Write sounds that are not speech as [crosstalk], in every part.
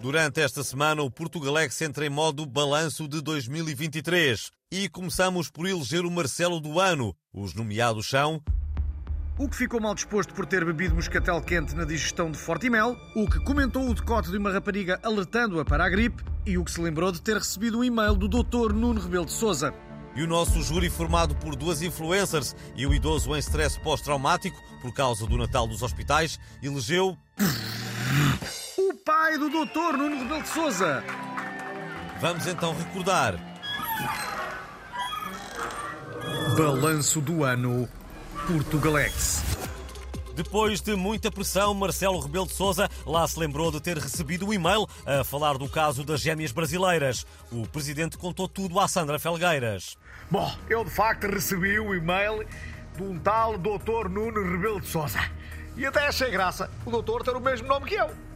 Durante esta semana, o Portugalex entra em modo balanço de 2023 e começamos por eleger o Marcelo do ano. Os nomeados são o que ficou mal disposto por ter bebido moscatel quente na digestão de Fortimel, o que comentou o decote de uma rapariga alertando-a para a gripe e o que se lembrou de ter recebido um e-mail do Dr. Nuno Rebelo de Sousa. E o nosso júri, formado por duas influencers e o idoso em stress pós-traumático por causa do Natal dos hospitais, elegeu do doutor Nuno Rebelo de Souza. Vamos então recordar. Balanço do ano Portugalex. Depois de muita pressão, Marcelo Rebelo de Sousa lá se lembrou de ter recebido um e-mail a falar do caso das gêmeas brasileiras. O presidente contou tudo à Sandra Felgueiras. Bom, eu de facto recebi o e-mail de um tal doutor Nuno Rebelo de Sousa. E até achei graça o doutor ter o mesmo nome que eu.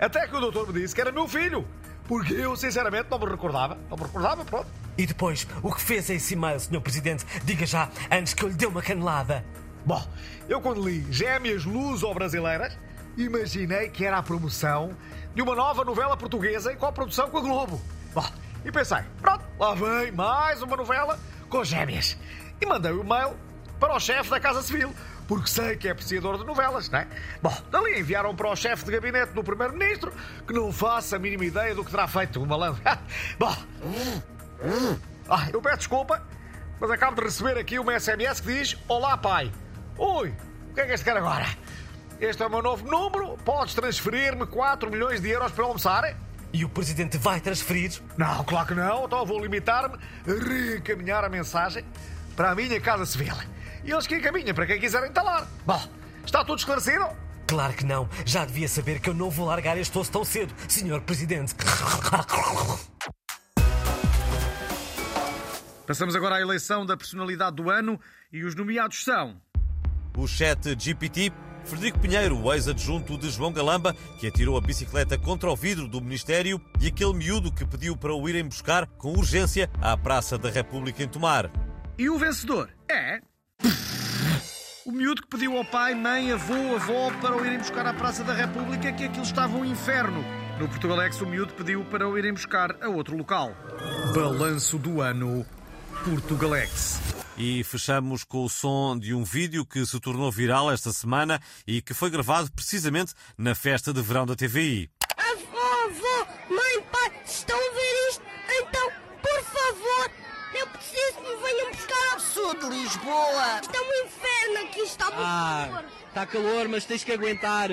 Até que o doutor me disse que era meu filho. Porque eu, sinceramente, não me recordava. Não me recordava, pronto. E depois, o que fez esse e-mail, Sr. Presidente? Diga já, antes que eu lhe dê uma canelada. Bom, eu quando li Gêmeas Luso-Brasileiras, imaginei que era a promoção de uma nova novela portuguesa em co-produção com a Globo. Bom, e pensei, pronto, lá vem mais uma novela com gêmeas. E mandei o e-mail para o chefe da Casa Civil, porque sei que é apreciador de novelas, não é? Bom, dali enviaram para o chefe de gabinete do Primeiro-Ministro, que não faça a mínima ideia do que terá feito o malandro. [laughs] Bom, ah, eu peço desculpa, mas acabo de receber aqui uma SMS que diz: Olá, pai. Oi, o que é que este quer agora? Este é o meu novo número, podes transferir-me 4 milhões de euros para almoçar? E o presidente vai transferir? Não, claro que não, então vou limitar-me a reencaminhar a mensagem para a minha casa civil e eles que encaminham para quem quiser entalar. Bom, está tudo esclarecido? Claro que não. Já devia saber que eu não vou largar este osso tão cedo, Senhor Presidente. Passamos agora à eleição da personalidade do ano e os nomeados são. O chat GPT, Frederico Pinheiro, o ex-adjunto de João Galamba, que atirou a bicicleta contra o vidro do Ministério, e aquele miúdo que pediu para o irem buscar com urgência à Praça da República em Tomar. E o vencedor é. O miúdo que pediu ao pai, mãe, avô, avó para o irem buscar à Praça da República que aquilo estava um inferno. No Portugalex, o miúdo pediu para o irem buscar a outro local. Balanço do ano Portugalex. E fechamos com o som de um vídeo que se tornou viral esta semana e que foi gravado precisamente na festa de verão da TVI. Sul de Lisboa. Está um inferno aqui, está muito ah, calor. Está calor, mas tens que aguentar.